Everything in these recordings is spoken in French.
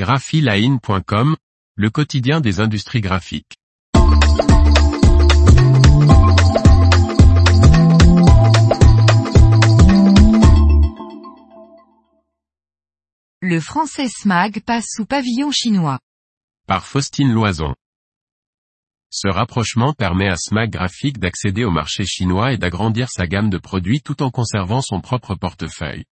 graphiline.com, le quotidien des industries graphiques. Le français SMAG passe sous pavillon chinois. Par Faustine Loison. Ce rapprochement permet à SMAG Graphique d'accéder au marché chinois et d'agrandir sa gamme de produits tout en conservant son propre portefeuille.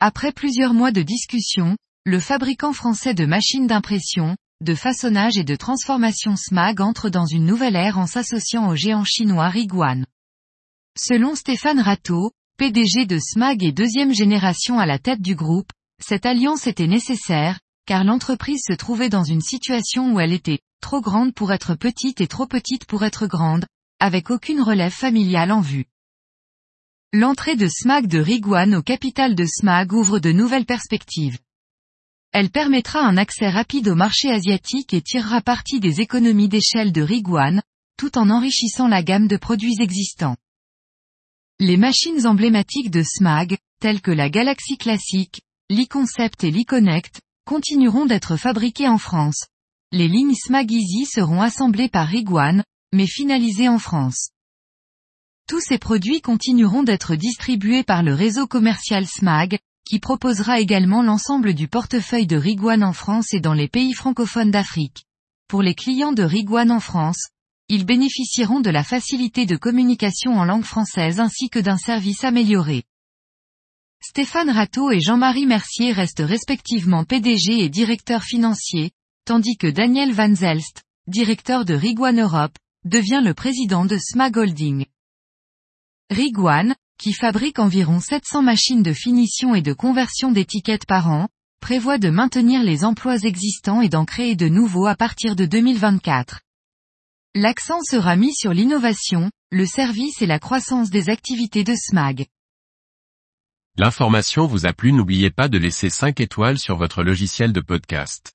Après plusieurs mois de discussion, le fabricant français de machines d'impression, de façonnage et de transformation SMAG entre dans une nouvelle ère en s'associant au géant chinois Riguan. Selon Stéphane Rateau, PDG de SMAG et deuxième génération à la tête du groupe, cette alliance était nécessaire, car l'entreprise se trouvait dans une situation où elle était trop grande pour être petite et trop petite pour être grande, avec aucune relève familiale en vue. L'entrée de SMAG de Riguan au capital de SMAG ouvre de nouvelles perspectives. Elle permettra un accès rapide au marché asiatique et tirera parti des économies d'échelle de Riguan, tout en enrichissant la gamme de produits existants. Les machines emblématiques de SMAG, telles que la Galaxy Classic, l'e-Concept et l'e-Connect, continueront d'être fabriquées en France, les lignes SMAG Easy seront assemblées par Riguan, mais finalisées en France. Tous ces produits continueront d'être distribués par le réseau commercial SMAG, qui proposera également l'ensemble du portefeuille de Riguan en France et dans les pays francophones d'Afrique. Pour les clients de Riguan en France, ils bénéficieront de la facilité de communication en langue française ainsi que d'un service amélioré. Stéphane Rateau et Jean-Marie Mercier restent respectivement PDG et directeur financier, tandis que Daniel Van Zelst, directeur de Riguan Europe, devient le président de Smag Holding. Riguan, qui fabrique environ 700 machines de finition et de conversion d'étiquettes par an, prévoit de maintenir les emplois existants et d'en créer de nouveaux à partir de 2024. L'accent sera mis sur l'innovation, le service et la croissance des activités de SMAG. L'information vous a plu n'oubliez pas de laisser 5 étoiles sur votre logiciel de podcast.